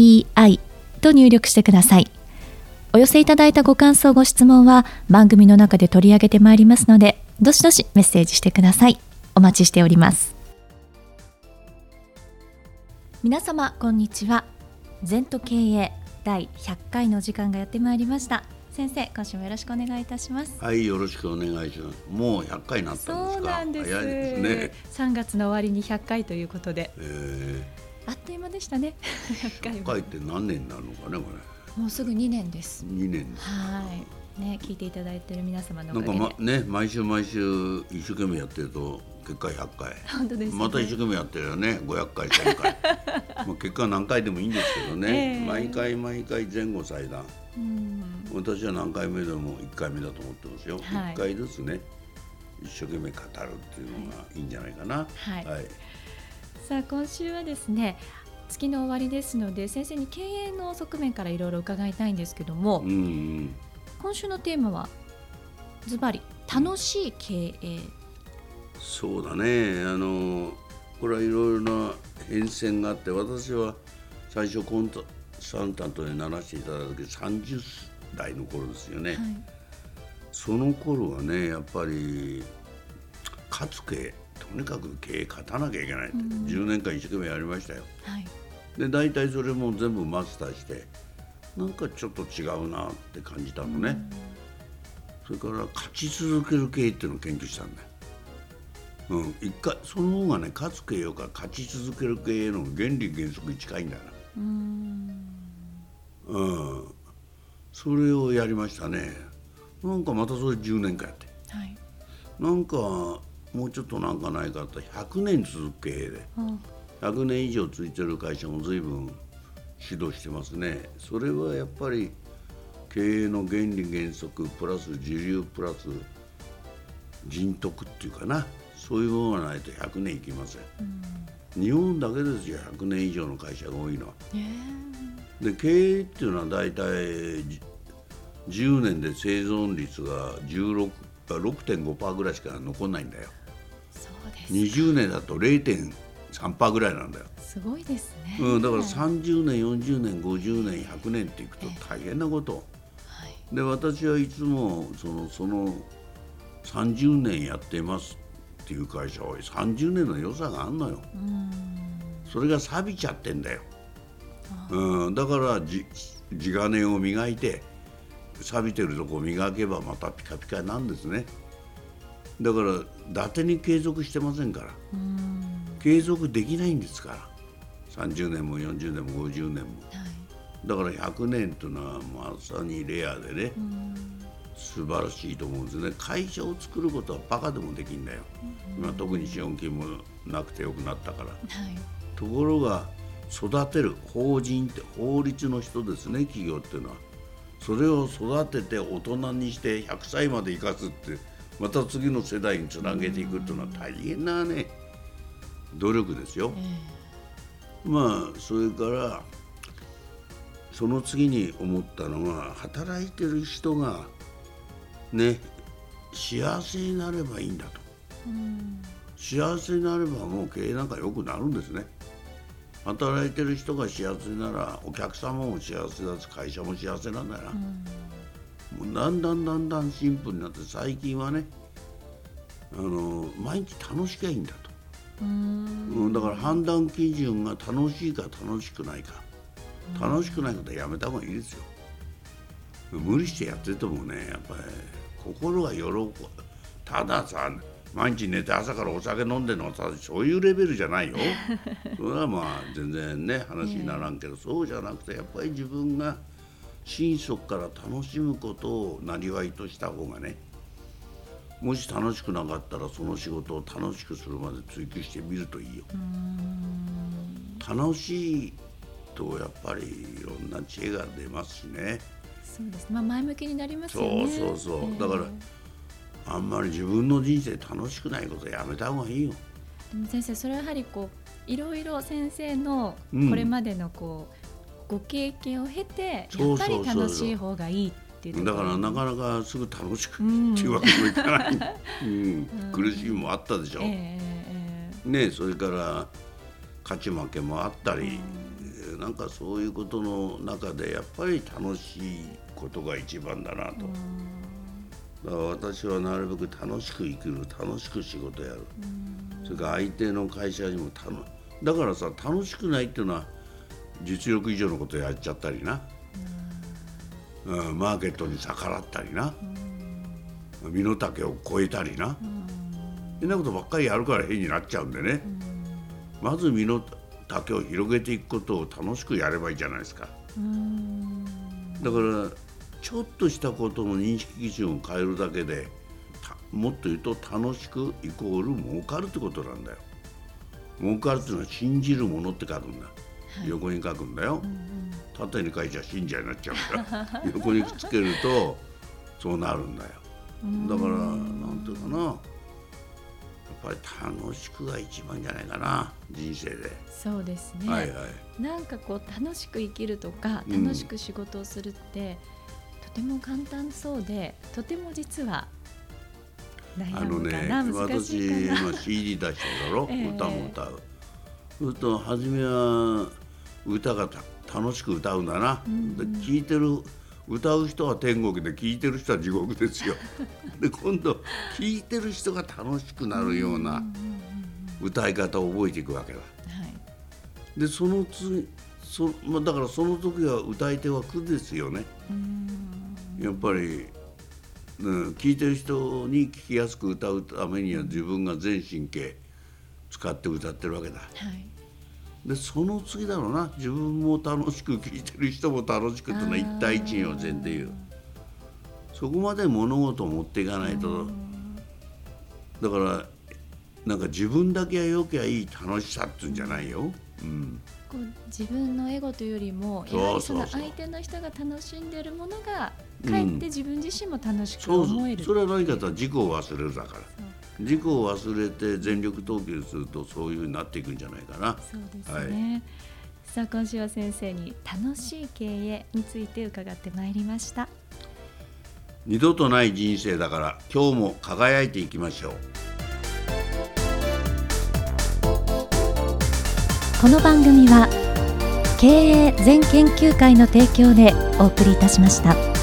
ZENTOKEIEI と入力してください。お寄せいただいたご感想、ご質問は番組の中で取り上げてまいりますので、どしどしメッセージしてください。お待ちしております。皆様、こんにちは。全都経営第100回の時間がやってまいりました。先生今週もよろしくお願いいたしますはいよろしくお願いしますもう100回になったんですそうなんです早いですね3月の終わりに100回ということで、えー、あっという間でしたね。100回 ,100 回って何年になるのかねこれ。もうすぐ2年です。2年はい。ね聞いていただいている皆様のなんか、ま、ね毎週毎週一生懸命やってると結果100回。本当です、ね、また一生懸命やってるよね。500回1000回。まあ結果何回でもいいんですけどね、えー、毎回毎回前後祭壇。私は何回目でも1回目だと思ってますよ、はい、1回ずつね一生懸命語るっていうのがいいんじゃないかな。はい、はい、さあ今週はですね月の終わりですので先生に経営の側面からいろいろ伺いたいんですけども、うんうん、今週のテーマはズバリ楽しい経営、そうだね。あのこれはいろいろな変遷があって私は最初コンタサンタントで鳴らしていただいた時30代の頃ですよね、はい、その頃はねやっぱり勝つ系とにかく経営勝たなきゃいけないって、うん、10年間一生懸命やりましたよ、はい、で大体それも全部マスターしてなんかちょっと違うなって感じたのね、うん、それから勝ち続ける経営っていうのを研究したんだよ。うん、一回その方がね勝つ経営か勝ち続ける経営の原理原則に近いんだよな。うん。うん。それをやりましたね。なんかまたそれ10年間やって、はい、なんかもうちょっとなんかないかと100年続く経営で、100年以上ついてる会社も随分指導してますね。それはやっぱり経営の原理原則プラス時流プラス人徳っていうかな。そういうものがないと100年いきません、うん、日本だけですよ100年以上の会社が多いのは。で経営っていうのは大体10年で生存率が6.5%ぐらいしか残んないんだよ。そうです20年だと0.3%ぐらいなんだよ。すごいですね、うん、だから30年40年50年100年っていくと大変なこと。はい、で私はいつもそのその30年やってますっていう会社は30年の良さがあんのよ。それが錆びちゃってんだよ。うん、だから地金を磨いて錆びてるとこ磨けばまたピカピカなんですね。だから伊達に継続してませんから。継続できないんですから。30年も40年も50年も、はい、だから100年というのはまさにレアでね。素晴らしいと思うんですね。会社を作ることはバカでもできんだよ、今特に資本金もなくてよくなったから、はい、ところが育てる法人って法律の人ですね企業っていうのは。それを育てて大人にして100歳まで生かすってまた次の世代につなげていくっていうのは大変なね。努力ですよ、えー、まあそれからその次に思ったのが働いてる人がね幸せになればいいんだと、うん、幸せになればもう経営なんか良くなるんですね。働いてる人が幸せならお客様も幸せだし会社も幸せなんだよな、うん、もうだんだんだんだんシンプルになって最近はねあの毎日楽しきゃいいんだと。うん、だから判断基準が楽しいか楽しくないか。楽しくないことはやめた方がいいですよ。無理してやっててもねやっぱり心が喜ぶ。たださ毎日寝て朝からお酒飲んでるのはそういうレベルじゃないよ。それはまあ全然ね話にならんけど、そうじゃなくてやっぱり自分が心底から楽しむことをなりわいとした方がねもし楽しくなかったらその仕事を楽しくするまで追求してみるといいよ。楽しいとやっぱりいろんな知恵が出ますしね。そうですまあ前向きになりますよね。そうそうそう、えー、だからあんまり自分の人生楽しくないことやめた方がいいよ。でも先生それはやはりこういろいろ先生のこれまでのこう、うん、ご経験を経てやっぱり楽しい方がいいっていうだからなかなかすぐ楽しくっていうわけにもいかない、うん、苦しみもあったでしょ、えー、ねそれから勝ち負けもあったり、うん、なんかそういうことの中でやっぱり楽しいことが一番だなと。だから私はなるべく楽しく生きる楽しく仕事やる、それから相手の会社にも楽だからさ楽しくないっていうのは実力以上のことやっちゃったりな、うん、マーケットに逆らったりな、身の丈を超えたりな、そんなことばっかりやるから変になっちゃうんでね、まず身の丈を広げていくことを楽しくやればいいじゃないですか。だからちょっとしたことの認識基準を変えるだけでもっと言うと楽しくイコール儲かるってことなんだよ。儲かるっていうのは信じるものって書くんだ、横に書くんだよ、縦に書いちゃ信者になっちゃうから。横にくっつけるとそうなるんだよ。だからなんていうかな。やっぱり楽しくが一番じゃないかな。人生で。そうですね、はいはい、なんかこう楽しく生きるとか楽しく仕事をするって、うん、とても簡単そうでとても実はあのね私今 CD 出しただろ、えー、歌も歌うすると初めは歌が楽しく歌うんだな、うん、で聞いてる歌う人は天国で聴いてる人は地獄ですよ。で今度聴いてる人が楽しくなるような歌い方を覚えていくわけだ、はい、でその次そ、まあ、だからその時は歌い手は苦ですよね。やっぱりうん、聞いてる人に聞きやすく歌うためには自分が全神経使って歌ってるわけだ、はい、でその次だろうな。自分も楽しく聞いてる人も楽しくってのは一対一には全然言う。そこまで物事を持っていかないと。だからなんか自分だけはよきゃいい楽しさっていうんじゃないよ、うん、こう自分のエゴというよりもやはりその相手の人が楽しんでるものがかえって自分自身も楽しく思える、うん、それは何かと自己を忘れるだから自己を忘れて全力投球するとそういうふうになっていくんじゃないかな。そうですね、はい、さあ今週は先生に楽しい経営について伺ってまいりました。二度とない人生だから今日も輝いていきましょう。この番組は経営全研究会の提供でお送りいたしました。